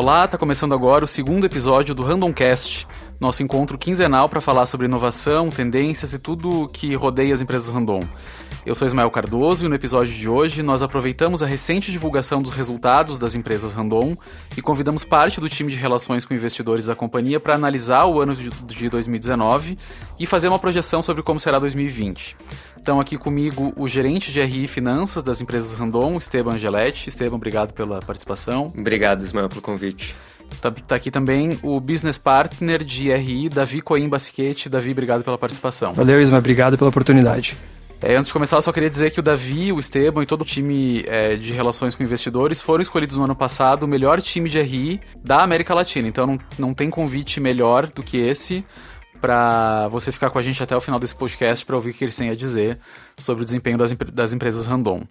Olá, está começando agora o segundo episódio do Randomcast, nosso encontro quinzenal para falar sobre inovação, tendências e tudo que rodeia as empresas random. Eu sou Ismael Cardoso e no episódio de hoje nós aproveitamos a recente divulgação dos resultados das empresas Randon e convidamos parte do time de relações com investidores da companhia para analisar o ano de 2019 e fazer uma projeção sobre como será 2020. Estão aqui comigo o gerente de RI Finanças das empresas Randon, Esteban Angeletti. Esteban, obrigado pela participação. Obrigado, Ismael, pelo convite. Tá, tá, aqui também o business partner de RI, Davi Coim Basquete. Davi, obrigado pela participação. Valeu, Isma, obrigado pela oportunidade. É, antes de começar, eu só queria dizer que o Davi, o Esteban e todo o time é, de relações com investidores foram escolhidos no ano passado o melhor time de RI da América Latina. Então não, não tem convite melhor do que esse para você ficar com a gente até o final desse podcast para ouvir o que eles têm a dizer sobre o desempenho das, das empresas random.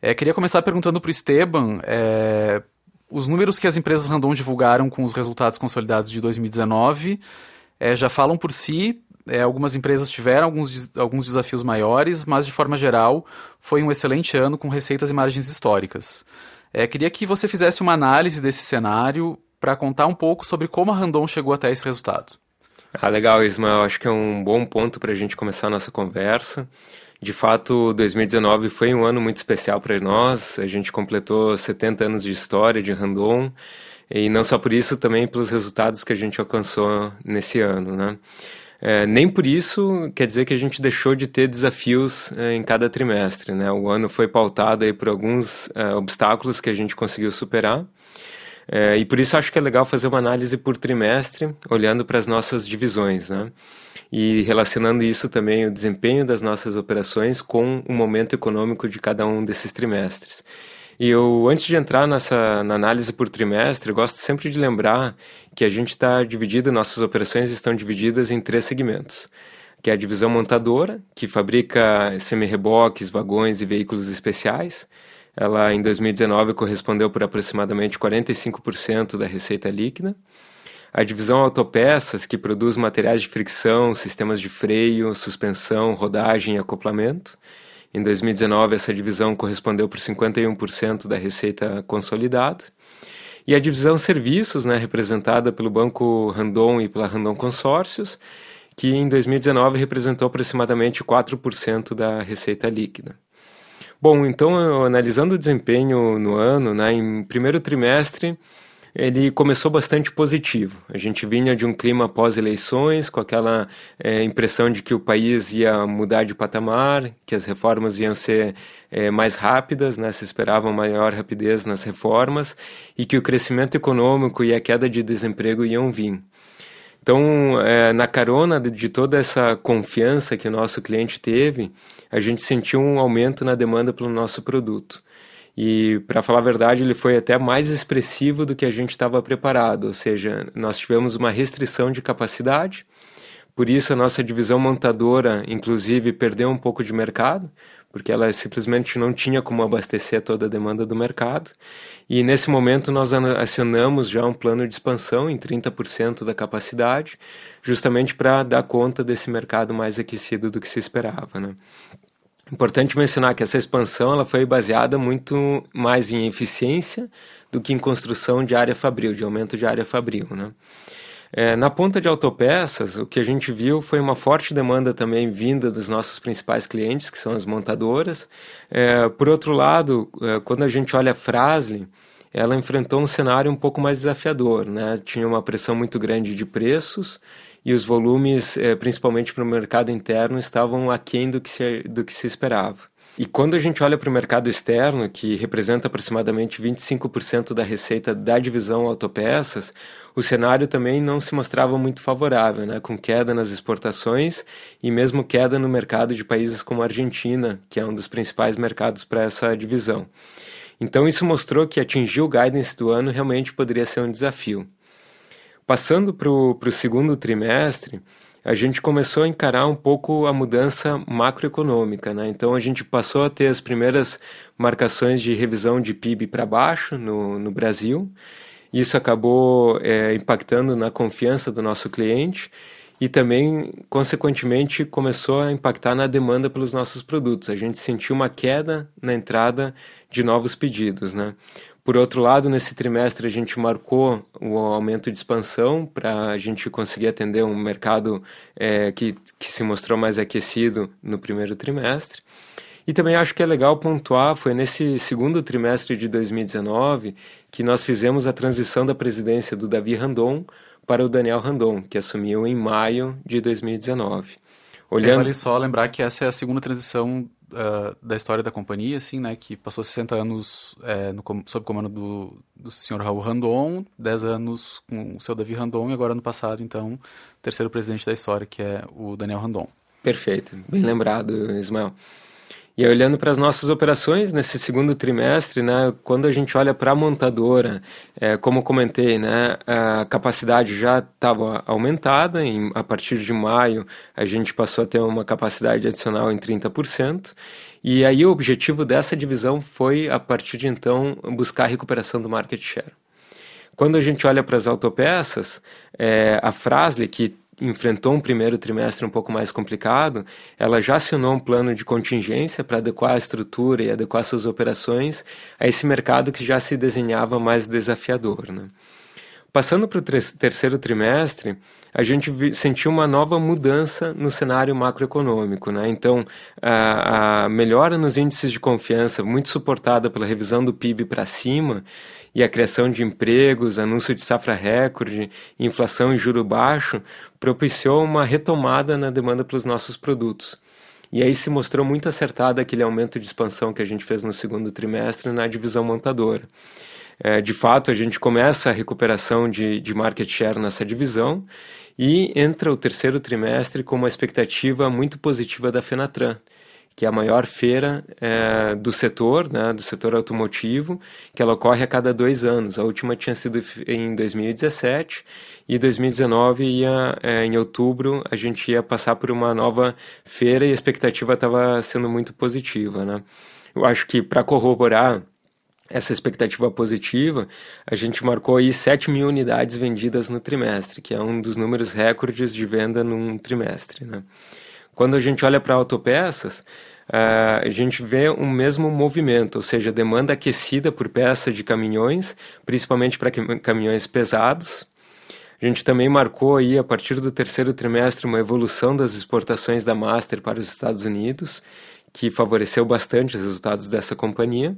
É, queria começar perguntando para o Esteban é, os números que as empresas random divulgaram com os resultados consolidados de 2019 é, já falam por si. É, algumas empresas tiveram alguns, alguns desafios maiores, mas de forma geral foi um excelente ano com receitas e margens históricas. É, queria que você fizesse uma análise desse cenário para contar um pouco sobre como a Randon chegou até esse resultado. Ah, legal, Ismael. Acho que é um bom ponto para a gente começar a nossa conversa. De fato, 2019 foi um ano muito especial para nós. A gente completou 70 anos de história de Randon e não só por isso, também pelos resultados que a gente alcançou nesse ano, né? É, nem por isso quer dizer que a gente deixou de ter desafios é, em cada trimestre. Né? O ano foi pautado aí por alguns é, obstáculos que a gente conseguiu superar. É, e por isso acho que é legal fazer uma análise por trimestre, olhando para as nossas divisões. Né? E relacionando isso também, o desempenho das nossas operações com o momento econômico de cada um desses trimestres. E eu, antes de entrar nessa na análise por trimestre, gosto sempre de lembrar que a gente está dividido, nossas operações estão divididas em três segmentos. Que é a divisão montadora, que fabrica semi-reboques, vagões e veículos especiais. Ela, em 2019, correspondeu por aproximadamente 45% da receita líquida. A divisão autopeças, que produz materiais de fricção, sistemas de freio, suspensão, rodagem e acoplamento. Em 2019, essa divisão correspondeu por 51% da receita consolidada. E a divisão serviços, né, representada pelo Banco Randon e pela Randon Consórcios, que em 2019 representou aproximadamente 4% da receita líquida. Bom, então, analisando o desempenho no ano, né, em primeiro trimestre, ele começou bastante positivo. A gente vinha de um clima pós-eleições, com aquela é, impressão de que o país ia mudar de patamar, que as reformas iam ser é, mais rápidas, né? se esperava maior rapidez nas reformas, e que o crescimento econômico e a queda de desemprego iam vir. Então, é, na carona de toda essa confiança que o nosso cliente teve, a gente sentiu um aumento na demanda pelo nosso produto. E, para falar a verdade, ele foi até mais expressivo do que a gente estava preparado, ou seja, nós tivemos uma restrição de capacidade, por isso a nossa divisão montadora, inclusive, perdeu um pouco de mercado, porque ela simplesmente não tinha como abastecer toda a demanda do mercado. E nesse momento nós acionamos já um plano de expansão em 30% da capacidade, justamente para dar conta desse mercado mais aquecido do que se esperava. Né? Importante mencionar que essa expansão ela foi baseada muito mais em eficiência do que em construção de área fabril, de aumento de área fabril. Né? É, na ponta de autopeças, o que a gente viu foi uma forte demanda também vinda dos nossos principais clientes, que são as montadoras. É, por outro lado, é, quando a gente olha a Frasle, ela enfrentou um cenário um pouco mais desafiador. Né? Tinha uma pressão muito grande de preços e os volumes, eh, principalmente para o mercado interno, estavam aquém do que se, do que se esperava. E quando a gente olha para o mercado externo, que representa aproximadamente 25% da receita da divisão autopeças, o cenário também não se mostrava muito favorável, né? com queda nas exportações e mesmo queda no mercado de países como a Argentina, que é um dos principais mercados para essa divisão. Então isso mostrou que atingir o guidance do ano realmente poderia ser um desafio. Passando para o segundo trimestre, a gente começou a encarar um pouco a mudança macroeconômica. Né? Então, a gente passou a ter as primeiras marcações de revisão de PIB para baixo no, no Brasil. Isso acabou é, impactando na confiança do nosso cliente e também, consequentemente, começou a impactar na demanda pelos nossos produtos. A gente sentiu uma queda na entrada de novos pedidos. Né? Por outro lado, nesse trimestre a gente marcou o aumento de expansão para a gente conseguir atender um mercado é, que, que se mostrou mais aquecido no primeiro trimestre. E também acho que é legal pontuar, foi nesse segundo trimestre de 2019 que nós fizemos a transição da presidência do Davi Randon para o Daniel Randon, que assumiu em maio de 2019. Olhando... É, vale só lembrar que essa é a segunda transição uh, da história da companhia, assim, né, que passou 60 anos é, no, sob comando do, do senhor Raul Randon, 10 anos com o seu Davi Randon e agora no passado, então, terceiro presidente da história, que é o Daniel Randon. Perfeito, bem lembrado, Ismael. E olhando para as nossas operações nesse segundo trimestre, né, quando a gente olha para a montadora, é, como comentei, né, a capacidade já estava aumentada, em, a partir de maio a gente passou a ter uma capacidade adicional em 30%, e aí o objetivo dessa divisão foi, a partir de então, buscar a recuperação do market share. Quando a gente olha para as autopeças, é, a Frasle, que enfrentou um primeiro trimestre um pouco mais complicado, ela já acionou um plano de contingência para adequar a estrutura e adequar suas operações a esse mercado que já se desenhava mais desafiador. Né? Passando para o terceiro trimestre, a gente sentiu uma nova mudança no cenário macroeconômico. Né? Então, a, a melhora nos índices de confiança, muito suportada pela revisão do PIB para cima, e a criação de empregos, anúncio de safra recorde, inflação e juro baixo, propiciou uma retomada na demanda pelos nossos produtos. E aí se mostrou muito acertado aquele aumento de expansão que a gente fez no segundo trimestre na divisão montadora. É, de fato, a gente começa a recuperação de, de market share nessa divisão e entra o terceiro trimestre com uma expectativa muito positiva da Fenatran, que é a maior feira é, do setor, né, do setor automotivo, que ela ocorre a cada dois anos. A última tinha sido em 2017 e 2019 ia é, em outubro a gente ia passar por uma nova feira e a expectativa estava sendo muito positiva, né? Eu acho que para corroborar essa expectativa positiva, a gente marcou aí 7 mil unidades vendidas no trimestre, que é um dos números recordes de venda num trimestre, né? Quando a gente olha para autopeças, uh, a gente vê um mesmo movimento, ou seja, demanda aquecida por peças de caminhões, principalmente para caminhões pesados. A gente também marcou aí, a partir do terceiro trimestre, uma evolução das exportações da Master para os Estados Unidos, que favoreceu bastante os resultados dessa companhia.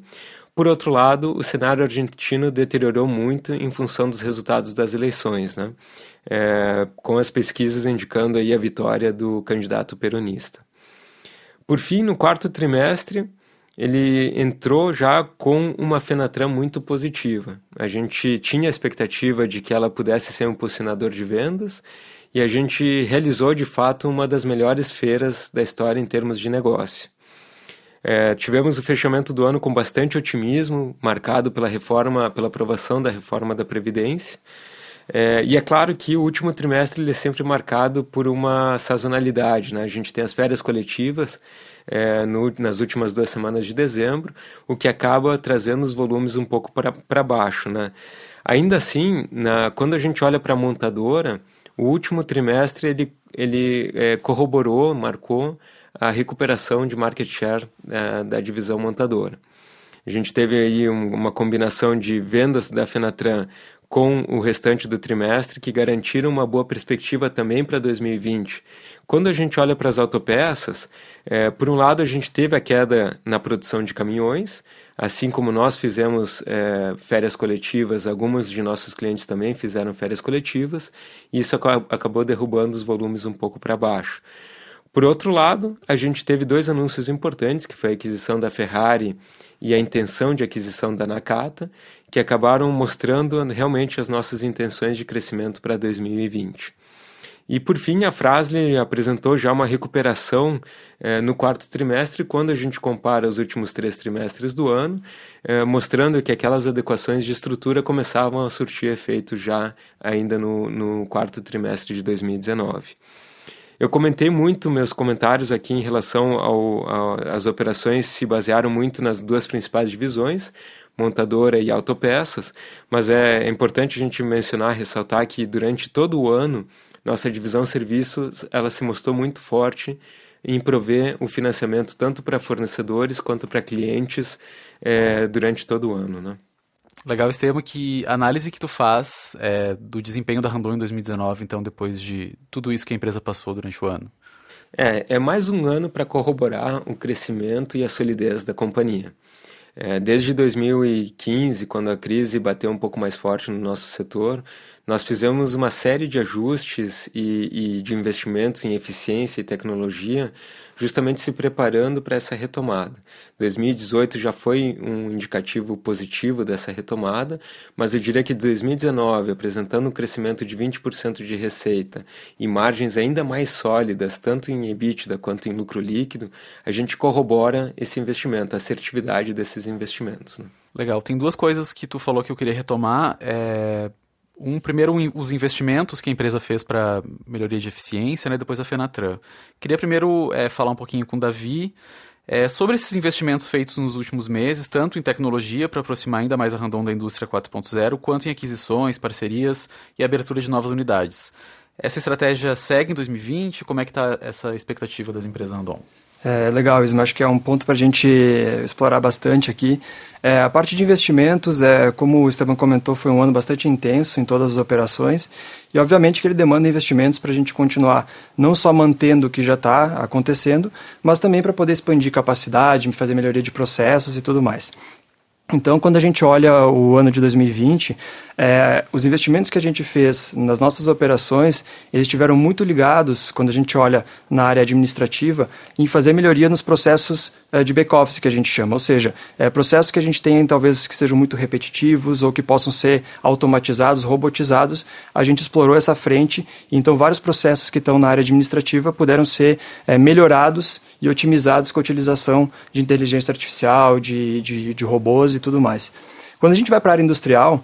Por outro lado, o cenário argentino deteriorou muito em função dos resultados das eleições, né? É, com as pesquisas indicando aí a vitória do candidato peronista. Por fim, no quarto trimestre, ele entrou já com uma Fenatran muito positiva. A gente tinha a expectativa de que ela pudesse ser um posicionador de vendas e a gente realizou de fato uma das melhores feiras da história em termos de negócio. É, tivemos o fechamento do ano com bastante otimismo, marcado pela reforma, pela aprovação da reforma da Previdência. É, e é claro que o último trimestre ele é sempre marcado por uma sazonalidade. Né? A gente tem as férias coletivas é, no, nas últimas duas semanas de dezembro, o que acaba trazendo os volumes um pouco para baixo. Né? Ainda assim, na, quando a gente olha para a montadora, o último trimestre ele, ele é, corroborou, marcou a recuperação de market share é, da divisão montadora. A gente teve aí um, uma combinação de vendas da Fenatran com o restante do trimestre que garantiram uma boa perspectiva também para 2020. Quando a gente olha para as autopeças, é, por um lado a gente teve a queda na produção de caminhões, assim como nós fizemos é, férias coletivas, alguns de nossos clientes também fizeram férias coletivas, e isso acabou derrubando os volumes um pouco para baixo. Por outro lado, a gente teve dois anúncios importantes, que foi a aquisição da Ferrari e a intenção de aquisição da Nakata, que acabaram mostrando realmente as nossas intenções de crescimento para 2020. E por fim, a Frasle apresentou já uma recuperação eh, no quarto trimestre, quando a gente compara os últimos três trimestres do ano, eh, mostrando que aquelas adequações de estrutura começavam a surtir efeito já ainda no, no quarto trimestre de 2019. Eu comentei muito meus comentários aqui em relação às operações se basearam muito nas duas principais divisões, montadora e autopeças, mas é importante a gente mencionar, ressaltar que durante todo o ano nossa divisão serviços ela se mostrou muito forte em prover o financiamento tanto para fornecedores quanto para clientes é, durante todo o ano, né? Legal, Estevam, que análise que tu faz é, do desempenho da Randon em 2019, então, depois de tudo isso que a empresa passou durante o ano? É, é mais um ano para corroborar o crescimento e a solidez da companhia. É, desde 2015, quando a crise bateu um pouco mais forte no nosso setor, nós fizemos uma série de ajustes e, e de investimentos em eficiência e tecnologia, justamente se preparando para essa retomada. 2018 já foi um indicativo positivo dessa retomada, mas eu diria que 2019, apresentando um crescimento de 20% de receita e margens ainda mais sólidas, tanto em EBITDA quanto em lucro líquido, a gente corrobora esse investimento, a assertividade desses investimentos. Né? Legal. Tem duas coisas que tu falou que eu queria retomar. É, um, primeiro, os investimentos que a empresa fez para melhoria de eficiência, né, depois a Fenatran. Queria primeiro é, falar um pouquinho com o Davi é, sobre esses investimentos feitos nos últimos meses, tanto em tecnologia para aproximar ainda mais a Randon da indústria 4.0, quanto em aquisições, parcerias e abertura de novas unidades. Essa estratégia segue em 2020? Como é que está essa expectativa das empresas Randon? É, legal, Isma. Acho que é um ponto para a gente explorar bastante aqui. É, a parte de investimentos, é, como o Esteban comentou, foi um ano bastante intenso em todas as operações e, obviamente, que ele demanda investimentos para a gente continuar não só mantendo o que já está acontecendo, mas também para poder expandir capacidade, fazer melhoria de processos e tudo mais. Então, quando a gente olha o ano de 2020, é, os investimentos que a gente fez nas nossas operações, eles estiveram muito ligados, quando a gente olha na área administrativa, em fazer melhoria nos processos é, de back-office que a gente chama, ou seja, é, processos que a gente tem talvez que sejam muito repetitivos ou que possam ser automatizados, robotizados, a gente explorou essa frente, então vários processos que estão na área administrativa puderam ser é, melhorados e otimizados com a utilização de inteligência artificial, de, de, de robôs e tudo mais. Quando a gente vai para a área industrial,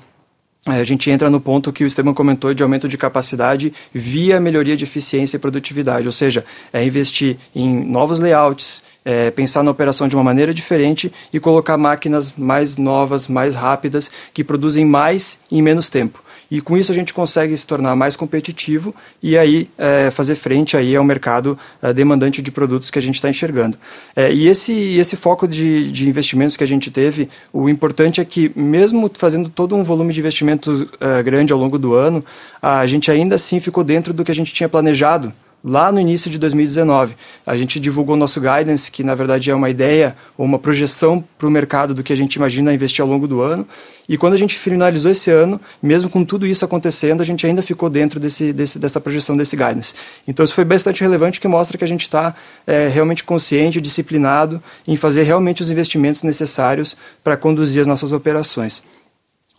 a gente entra no ponto que o Esteban comentou de aumento de capacidade via melhoria de eficiência e produtividade, ou seja, é investir em novos layouts, é, pensar na operação de uma maneira diferente e colocar máquinas mais novas, mais rápidas, que produzem mais em menos tempo e com isso a gente consegue se tornar mais competitivo e aí é, fazer frente aí ao mercado é, demandante de produtos que a gente está enxergando. É, e esse, esse foco de, de investimentos que a gente teve, o importante é que mesmo fazendo todo um volume de investimento é, grande ao longo do ano, a gente ainda assim ficou dentro do que a gente tinha planejado lá no início de 2019. A gente divulgou nosso guidance, que na verdade é uma ideia ou uma projeção para o mercado do que a gente imagina investir ao longo do ano. E quando a gente finalizou esse ano, mesmo com tudo isso acontecendo, a gente ainda ficou dentro desse, desse, dessa projeção desse guidance. Então isso foi bastante relevante, que mostra que a gente está é, realmente consciente, disciplinado em fazer realmente os investimentos necessários para conduzir as nossas operações.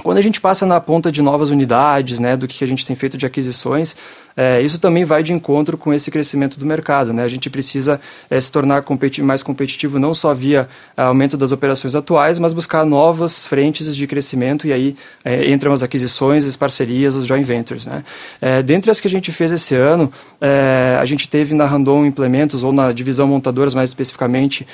Quando a gente passa na ponta de novas unidades, né, do que a gente tem feito de aquisições, é, isso também vai de encontro com esse crescimento do mercado. Né? A gente precisa é, se tornar competi mais competitivo não só via é, aumento das operações atuais, mas buscar novas frentes de crescimento e aí é, entram as aquisições, as parcerias, os joint ventures. Né? É, dentre as que a gente fez esse ano, é, a gente teve na Randon Implementos, ou na divisão montadoras mais especificamente,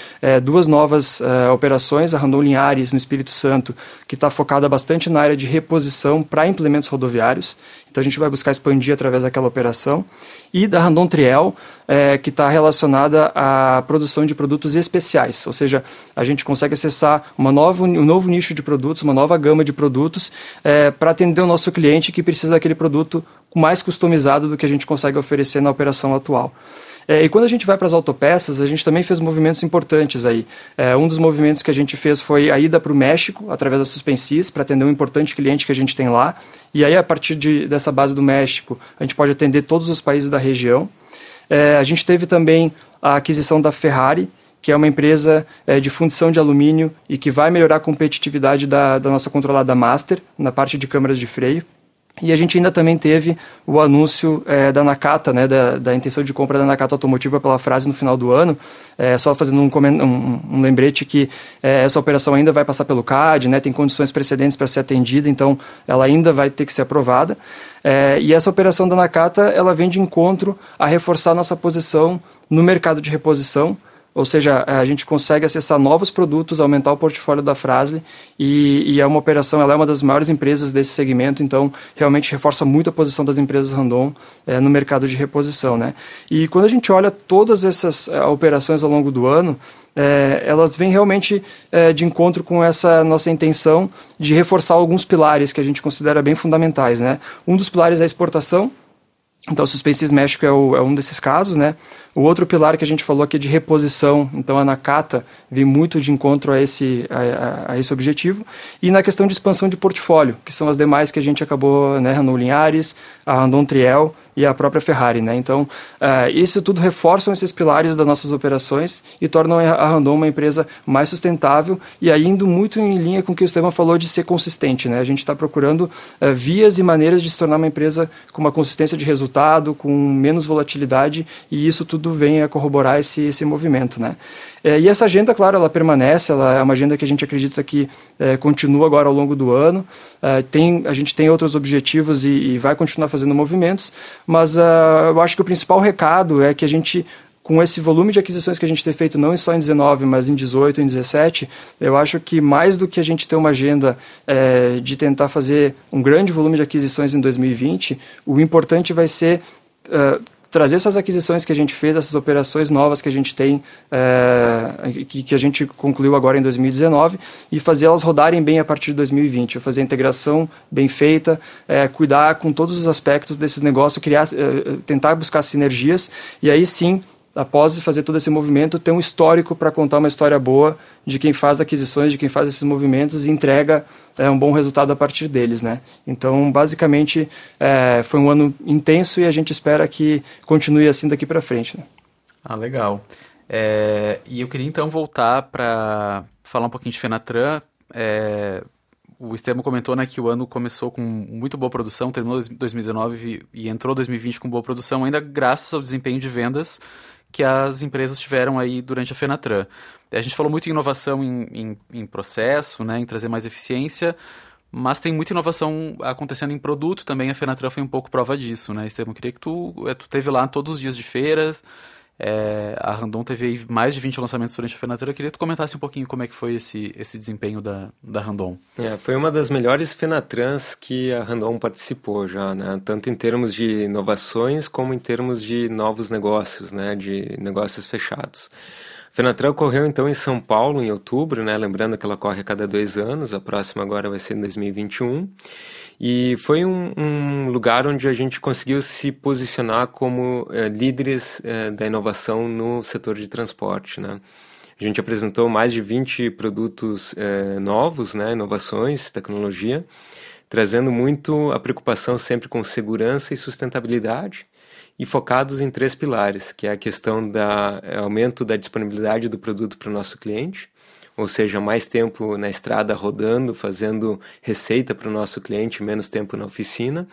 duas novas operações, a Randon Linhares no Espírito Santo, que está focada bastante na área de reposição para implementos rodoviários. Então a gente vai buscar expandir através daquela operação. E da Randon Triel, é, que está relacionada à produção de produtos especiais, ou seja, a gente consegue acessar uma nova, um novo nicho de produtos, uma nova gama de produtos é, para atender o nosso cliente que precisa daquele produto mais customizado do que a gente consegue oferecer na operação atual. É, e quando a gente vai para as autopeças, a gente também fez movimentos importantes aí. É, um dos movimentos que a gente fez foi a ida para o México, através da Suspensis, para atender um importante cliente que a gente tem lá. E aí, a partir de, dessa base do México, a gente pode atender todos os países da região. É, a gente teve também a aquisição da Ferrari, que é uma empresa é, de fundição de alumínio e que vai melhorar a competitividade da, da nossa controlada Master na parte de câmaras de freio. E a gente ainda também teve o anúncio é, da Nakata, né, da, da, intenção de compra da Nakata Automotiva pela frase no final do ano, é, só fazendo um, um, um lembrete que é, essa operação ainda vai passar pelo CAD, né, tem condições precedentes para ser atendida, então ela ainda vai ter que ser aprovada. É, e essa operação da Nakata, ela vem de encontro a reforçar nossa posição no mercado de reposição, ou seja, a gente consegue acessar novos produtos, aumentar o portfólio da Frasle e, e é uma operação, ela é uma das maiores empresas desse segmento, então realmente reforça muito a posição das empresas Randon é, no mercado de reposição, né? E quando a gente olha todas essas é, operações ao longo do ano, é, elas vêm realmente é, de encontro com essa nossa intenção de reforçar alguns pilares que a gente considera bem fundamentais, né? Um dos pilares é a exportação, então, o Suspense México é, o, é, um desses casos, né? O outro pilar que a gente falou aqui é de reposição, então a Nakata vem muito de encontro a esse, a, a, esse objetivo. E na questão de expansão de portfólio, que são as demais que a gente acabou, né? Randon Linhares, a Randon Triel e a própria Ferrari, né? Então, uh, isso tudo reforçam esses pilares das nossas operações e tornam a Randon uma empresa mais sustentável e aí indo muito em linha com o que o Esteban falou de ser consistente, né? A gente está procurando uh, vias e maneiras de se tornar uma empresa com uma consistência de resultado, com menos volatilidade e isso tudo vem a corroborar esse, esse movimento, né? É, e essa agenda, claro, ela permanece, ela é uma agenda que a gente acredita que é, continua agora ao longo do ano. É, tem, a gente tem outros objetivos e, e vai continuar fazendo movimentos, mas uh, eu acho que o principal recado é que a gente com esse volume de aquisições que a gente tem feito não só em 19, mas em 18, em 17, eu acho que mais do que a gente ter uma agenda é, de tentar fazer um grande volume de aquisições em 2020, o importante vai ser uh, trazer essas aquisições que a gente fez, essas operações novas que a gente tem, é, que, que, a gente concluiu agora em 2019, e fazer elas rodarem bem a partir de 2020. Fazer a integração bem feita, é, cuidar com todos os aspectos desses negócios, criar, é, tentar buscar sinergias, e aí sim após fazer todo esse movimento, ter um histórico para contar uma história boa de quem faz aquisições, de quem faz esses movimentos e entrega é, um bom resultado a partir deles, né? Então, basicamente, é, foi um ano intenso e a gente espera que continue assim daqui para frente. Né? Ah, legal. É, e eu queria então voltar para falar um pouquinho de Fenatran. É, o Esteban comentou né, que o ano começou com muito boa produção, terminou 2019 e entrou 2020 com boa produção, ainda graças ao desempenho de vendas que as empresas tiveram aí durante a Fenatran. A gente falou muito em inovação em, em, em processo, né, em trazer mais eficiência, mas tem muita inovação acontecendo em produto também. A Fenatran foi um pouco prova disso, né, Estevam? Queria que tu, eh, tu teve lá todos os dias de feiras, é, a Randon teve mais de 20 lançamentos durante a Fenatran. Eu queria que tu comentasse um pouquinho como é que foi esse, esse desempenho da, da Randon. É, foi uma das melhores Fenatrans que a Randon participou já, né? Tanto em termos de inovações como em termos de novos negócios, né? De negócios fechados. A Fenatran ocorreu então em São Paulo em outubro, né? Lembrando que ela ocorre a cada dois anos, a próxima agora vai ser em 2021. E foi um, um, lugar onde a gente conseguiu se posicionar como é, líderes é, da inovação no setor de transporte, né? A gente apresentou mais de 20 produtos é, novos, né, inovações, tecnologia, trazendo muito a preocupação sempre com segurança e sustentabilidade e focados em três pilares, que é a questão do aumento da disponibilidade do produto para o nosso cliente, ou seja, mais tempo na estrada rodando, fazendo receita para o nosso cliente, menos tempo na oficina,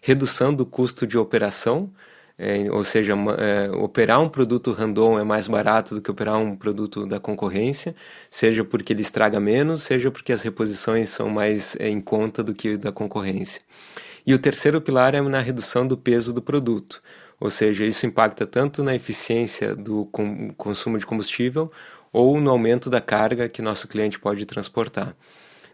redução do custo de operação, é, ou seja, é, operar um produto random é mais barato do que operar um produto da concorrência, seja porque ele estraga menos, seja porque as reposições são mais é, em conta do que da concorrência. E o terceiro pilar é na redução do peso do produto, ou seja, isso impacta tanto na eficiência do consumo de combustível ou no aumento da carga que nosso cliente pode transportar.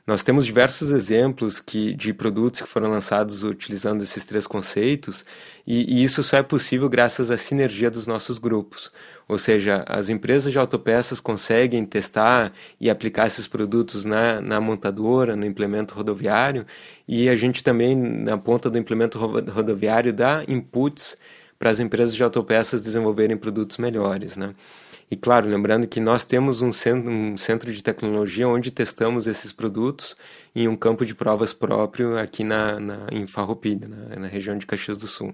Nós temos diversos exemplos que, de produtos que foram lançados utilizando esses três conceitos, e, e, isso só é possível graças à sinergia dos nossos grupos. Ou seja, as empresas de autopeças conseguem testar e aplicar esses produtos na, na montadora, no implemento rodoviário, e a gente também, na ponta do implemento rodoviário, dá inputs para as empresas de autopeças desenvolverem produtos melhores. Né? E claro, lembrando que nós temos um centro, um centro de tecnologia onde testamos esses produtos em um campo de provas próprio aqui na, na em Farroupilha, na, na região de Caxias do Sul.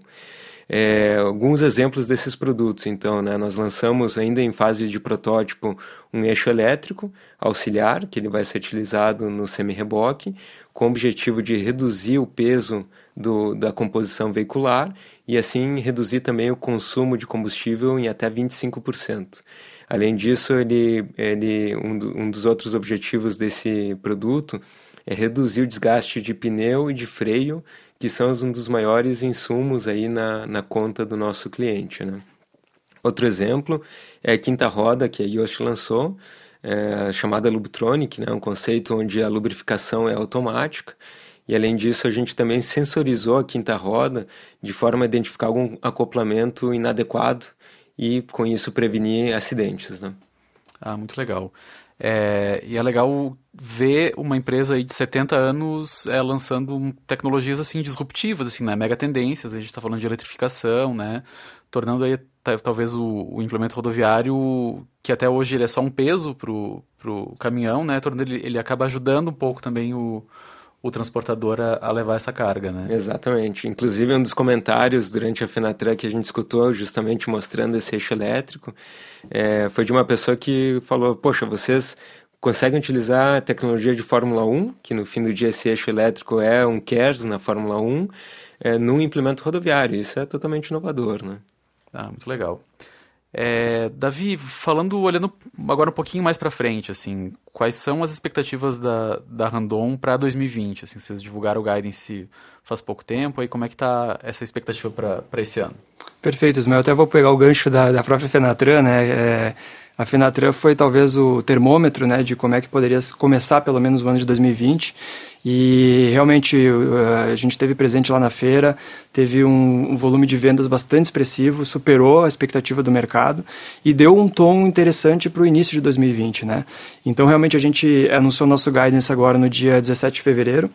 É, alguns exemplos desses produtos, então, né, nós lançamos ainda em fase de protótipo um eixo elétrico auxiliar, que ele vai ser utilizado no semi-reboque, com o objetivo de reduzir o peso do, da composição veicular e assim reduzir também o consumo de combustível em até 25%. Além disso, ele, ele, um, do, um dos outros objetivos desse produto é reduzir o desgaste de pneu e de freio, que são um dos maiores insumos aí na, na conta do nosso cliente. Né? Outro exemplo é a quinta roda que a Yoast lançou, é, chamada Lubtronic, né, um conceito onde a lubrificação é automática. E além disso, a gente também sensorizou a quinta roda de forma a identificar algum acoplamento inadequado e com isso prevenir acidentes. Né? Ah, muito legal. É, e é legal ver uma empresa aí de 70 anos é, lançando tecnologias assim disruptivas, assim, né? mega tendências. A gente está falando de eletrificação, né? tornando aí talvez o, o, implemento rodoviário, que até hoje ele é só um peso para o caminhão, né? tornando ele, ele acaba ajudando um pouco também o, o transportador a, a, levar essa carga, né? Exatamente. Inclusive, um dos comentários durante a Fenatran que a gente escutou, justamente mostrando esse eixo elétrico, é, foi de uma pessoa que falou: Poxa, vocês conseguem utilizar a tecnologia de Fórmula 1, que no fim do dia esse eixo elétrico é um KERS na Fórmula 1, é, num implemento rodoviário. Isso é totalmente inovador, né? Ah, muito legal. É, Davi, falando, olhando agora um pouquinho mais para frente, assim, quais são as expectativas da, da Randon para 2020? Assim, vocês divulgaram o guidance faz pouco tempo, aí como é que está essa expectativa para esse ano? Perfeito, Ismael. Eu até vou pegar o gancho da, da própria Fenatran, né? É, a Fenatran foi talvez o termômetro, né, de como é que poderia começar pelo menos o ano de 2020. E realmente a gente teve presente lá na feira, teve um, um, volume de vendas bastante expressivo, superou a expectativa do mercado e deu um tom interessante para o início de 2020, né? Então realmente a gente anunciou nosso guidance agora no dia 17 de fevereiro,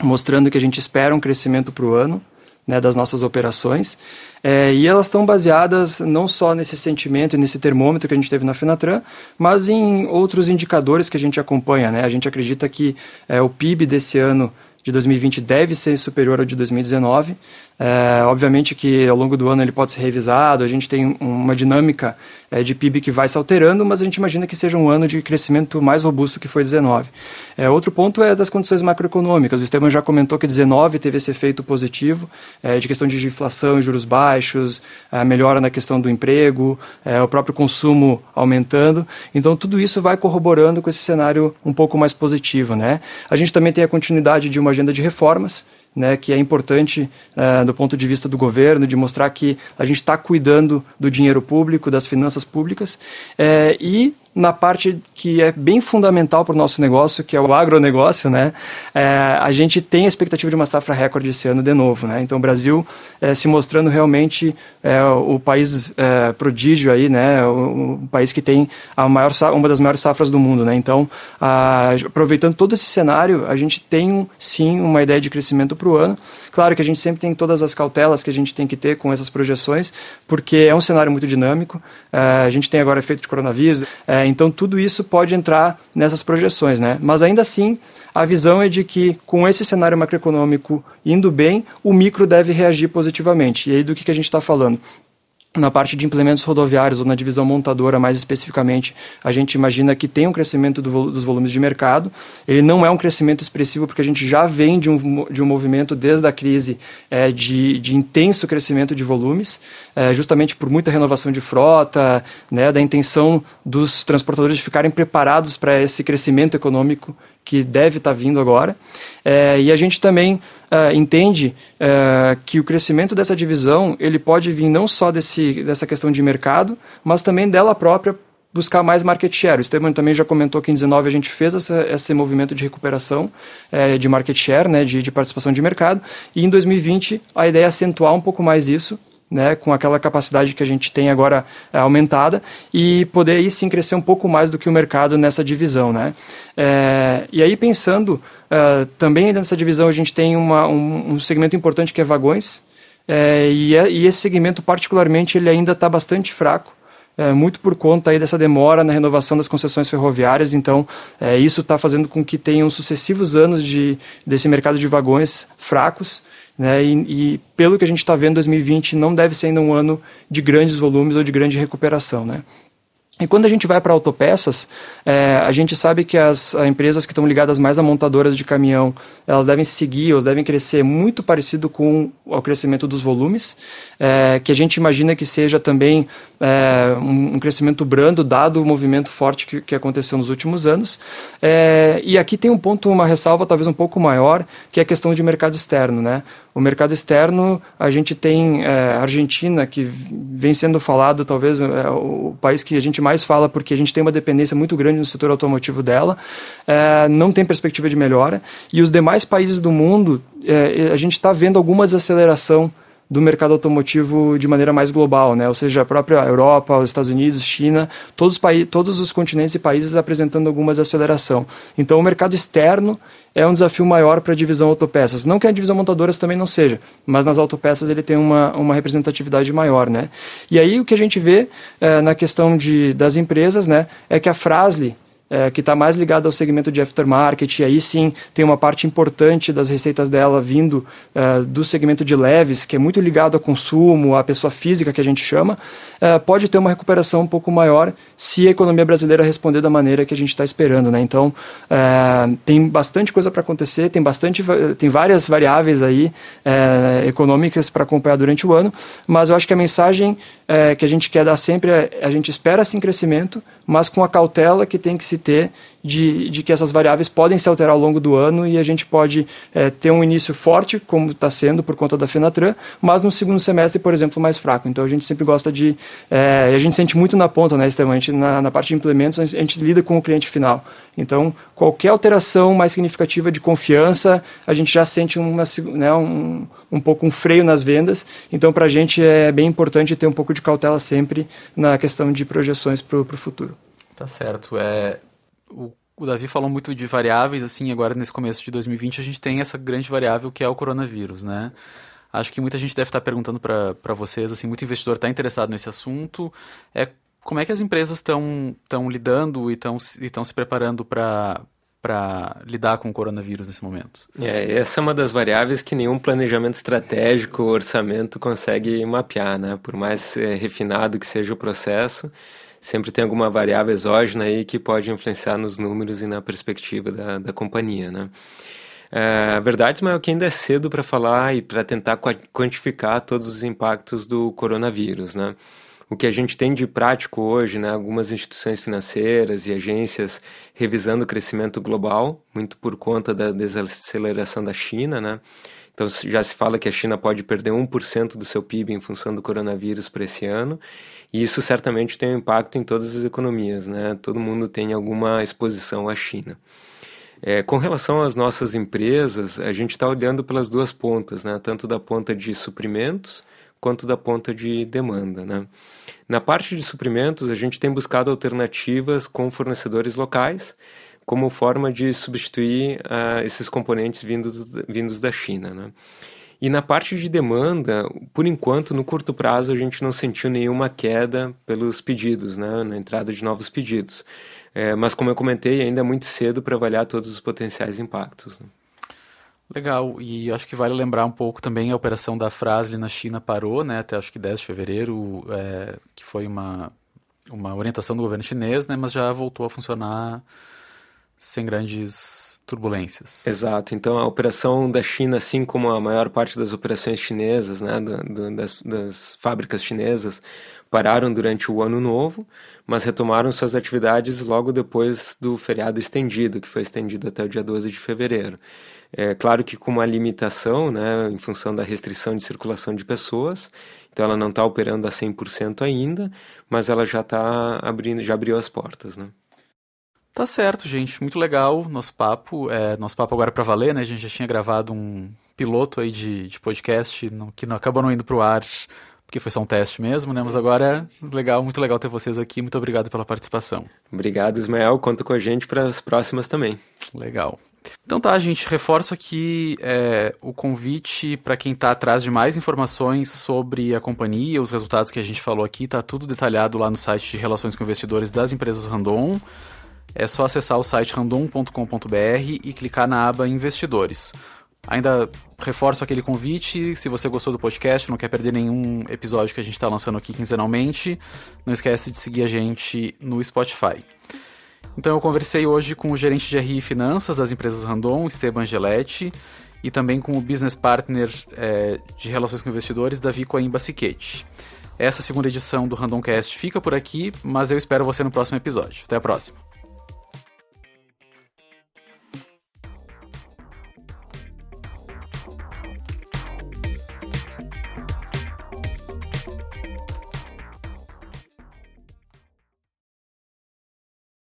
mostrando que a gente espera um crescimento para o ano, né, das nossas operações. É, e elas estão baseadas não só nesse sentimento e nesse termômetro que a gente teve na Fenatran, mas em outros indicadores que a gente acompanha. Né? A gente acredita que é, o PIB desse ano de 2020 deve ser superior ao de 2019. É, obviamente que ao longo do ano ele pode ser revisado, a gente tem uma dinâmica é, de PIB que vai se alterando, mas a gente imagina que seja um ano de crescimento mais robusto que foi 19. É, outro ponto é das condições macroeconômicas. O Esteban já comentou que 19 teve esse efeito positivo é, de questão de inflação juros baixos, a melhora na questão do emprego, é, o próprio consumo aumentando. Então tudo isso vai corroborando com esse cenário um pouco mais positivo. Né? A gente também tem a continuidade de uma agenda de reformas né, que é importante uh, do ponto de vista do governo, de mostrar que a gente está cuidando do dinheiro público, das finanças públicas, uh, e na parte que é bem fundamental para o nosso negócio, que é o agronegócio, né? É, a gente tem a expectativa de uma safra recorde esse ano de novo, né? Então o Brasil é, se mostrando realmente é, o país é, prodígio aí, né? O, o, país que tem a maior uma das maiores safras do mundo, né? Então a, aproveitando todo esse cenário, a gente tem sim uma ideia de crescimento para o ano. Claro que a gente sempre tem todas as cautelas que a gente tem que ter com essas projeções, porque é um cenário muito dinâmico. É, a gente tem agora efeito de coronavírus. É, então tudo isso pode entrar nessas projeções, né? Mas ainda assim, a visão é de que com esse cenário macroeconômico indo bem, o micro deve reagir positivamente. E aí do que, que a gente está falando? Na parte de implementos rodoviários ou na divisão montadora, mais especificamente, a gente imagina que tem um crescimento do, dos volumes de mercado. Ele não é um crescimento expressivo porque a gente já vem de um, de um movimento desde a crise é, de, de intenso crescimento de volumes, é, justamente por muita renovação de frota, né, da intenção dos transportadores de ficarem preparados para esse crescimento econômico que deve estar tá vindo agora. É, e a gente também uh, entende uh, que o crescimento dessa divisão ele pode vir não só desse, dessa questão de mercado, mas também dela própria buscar mais market share. O Esteban também já comentou que em 19 a gente fez essa, esse movimento de recuperação é, de market share, né, de, de participação de mercado, e em 2020 a ideia é acentuar um pouco mais isso, né, com aquela capacidade que a gente tem agora é, aumentada e poder aí sim crescer um pouco mais do que o mercado nessa divisão, né? É, e aí pensando uh, também nessa divisão a gente tem uma, um, um segmento importante que é vagões é, e, e, esse segmento particularmente ele ainda está bastante fraco. Muito por conta aí dessa demora na renovação das concessões ferroviárias, então isso está fazendo com que tenham sucessivos anos de, desse mercado de vagões fracos, né? E, e, pelo que a gente está vendo, 2020 não deve ser ainda um ano de grandes volumes ou de grande recuperação. Né? E quando a gente vai para autopeças, é, a gente sabe que as empresas que estão ligadas mais a montadoras de caminhão, elas devem seguir, elas devem crescer muito parecido com o crescimento dos volumes, é, que a gente imagina que seja também é, um, um, crescimento brando, dado o movimento forte que, que aconteceu nos últimos anos. É, e aqui tem um ponto, uma ressalva talvez um pouco maior, que é a questão de mercado externo. Né? O mercado externo, a gente tem é, Argentina, que vem sendo falado, talvez é o país que a gente mais fala, porque a gente tem uma dependência muito grande no setor automotivo dela, é, não tem perspectiva de melhora. E os demais países do mundo, a gente está vendo alguma desaceleração do mercado automotivo de maneira mais global, né? ou seja, a própria Europa, os Estados Unidos, China, todos os, todos os continentes e países apresentando alguma desaceleração. Então, o mercado externo é um desafio maior para a divisão autopeças. Não que a divisão montadoras também não seja, mas nas autopeças ele tem uma, uma representatividade maior. Né? E aí o que a gente vê é, na questão de, das empresas né, é que a Frasle, é, que está mais ligada ao segmento de aftermarket, e aí sim tem uma parte importante das receitas dela vindo é, do segmento de leves, que é muito ligado a consumo, à pessoa física que a gente chama, é, pode ter uma recuperação um pouco maior se a economia brasileira responder da maneira que a gente está esperando. Né? Então, é, tem bastante coisa para acontecer, tem, bastante, tem várias variáveis aí é, econômicas para acompanhar durante o ano, mas eu acho que a mensagem é, que a gente quer dar sempre é a gente espera sim crescimento, mas com a cautela que tem que se ter de, de que essas variáveis podem se alterar ao longo do ano e a gente pode é, ter um início forte, como está sendo por conta da Fenatran, mas no segundo semestre, por exemplo, mais fraco. Então a gente sempre gosta de. É, a gente sente muito na ponta, né, Estevam? Na, na parte de implementos, a gente lida com o cliente final. Então, qualquer alteração mais significativa de confiança, a gente já sente uma, né, um, um pouco um freio nas vendas. Então, para a gente é bem importante ter um pouco de cautela sempre na questão de projeções para o futuro. Tá certo. É, o, o Davi falou muito de variáveis, assim, agora nesse começo de 2020 a gente tem essa grande variável que é o coronavírus, né? Acho que muita gente deve estar perguntando para vocês, assim, muito investidor está interessado nesse assunto. É como é que as empresas estão lidando e estão se preparando para para lidar com o coronavírus nesse momento? É, essa é uma das variáveis que nenhum planejamento estratégico orçamento consegue mapear, né? Por mais é, refinado que seja o processo, sempre tem alguma variável exógena aí que pode influenciar nos números e na perspectiva da, da companhia, né? É, a verdade, Ismael, que ainda é cedo para falar e para tentar quantificar todos os impactos do coronavírus, né? O que a gente tem de prático hoje, né, algumas instituições financeiras e agências revisando o crescimento global, muito por conta da desaceleração da China, né? Então já se fala que a China pode perder 1% do seu PIB em função do coronavírus para esse ano, e isso certamente tem um impacto em todas as economias, né? Todo mundo tem alguma exposição à China. É, com relação às nossas empresas, a gente está olhando pelas duas pontas, né? Tanto da ponta de suprimentos quanto da ponta de demanda, né? Na parte de suprimentos, a gente tem buscado alternativas com fornecedores locais, como forma de substituir uh, esses componentes vindos, vindos da China, né? E na parte de demanda, por enquanto, no curto prazo, a gente não sentiu nenhuma queda pelos pedidos, né, na entrada de novos pedidos. É, mas, como eu comentei, ainda é muito cedo para avaliar todos os potenciais impactos. Né. Legal, e acho que vale lembrar um pouco também a operação da Frasle na China parou, né, até acho que 10 de fevereiro, é, que foi uma, uma orientação do governo chinês, né, mas já voltou a funcionar sem grandes turbulências. Exato. Então a operação da China, assim como a maior parte das operações chinesas, né, do, do, das, das fábricas chinesas, pararam durante o ano novo, mas retomaram suas atividades logo depois do feriado estendido, que foi estendido até o dia 12 de fevereiro. É claro que com uma limitação, né, em função da restrição de circulação de pessoas, então ela não está operando a 100% ainda, mas ela já está abrindo, já abriu as portas, né? Tá certo, gente. Muito legal nosso papo. É, nosso papo agora é para valer, né? A gente já tinha gravado um piloto aí de, de podcast no, que não, acabou não indo pro ar, porque foi só um teste mesmo, né? Mas agora é legal, muito legal ter vocês aqui. Muito obrigado pela participação. Obrigado, Ismael. Conta com a gente para as próximas também. Legal. Então tá, gente, reforço aqui é, o convite para quem está atrás de mais informações sobre a companhia, os resultados que a gente falou aqui, tá tudo detalhado lá no site de Relações com Investidores das empresas Randon é só acessar o site random.com.br e clicar na aba Investidores. Ainda reforço aquele convite, se você gostou do podcast, não quer perder nenhum episódio que a gente está lançando aqui quinzenalmente, não esquece de seguir a gente no Spotify. Então eu conversei hoje com o gerente de RI e Finanças das empresas Randon, Esteban Angeletti, e também com o business partner é, de relações com investidores, Davi Coimba Siquete. Essa segunda edição do Randomcast fica por aqui, mas eu espero você no próximo episódio. Até a próxima.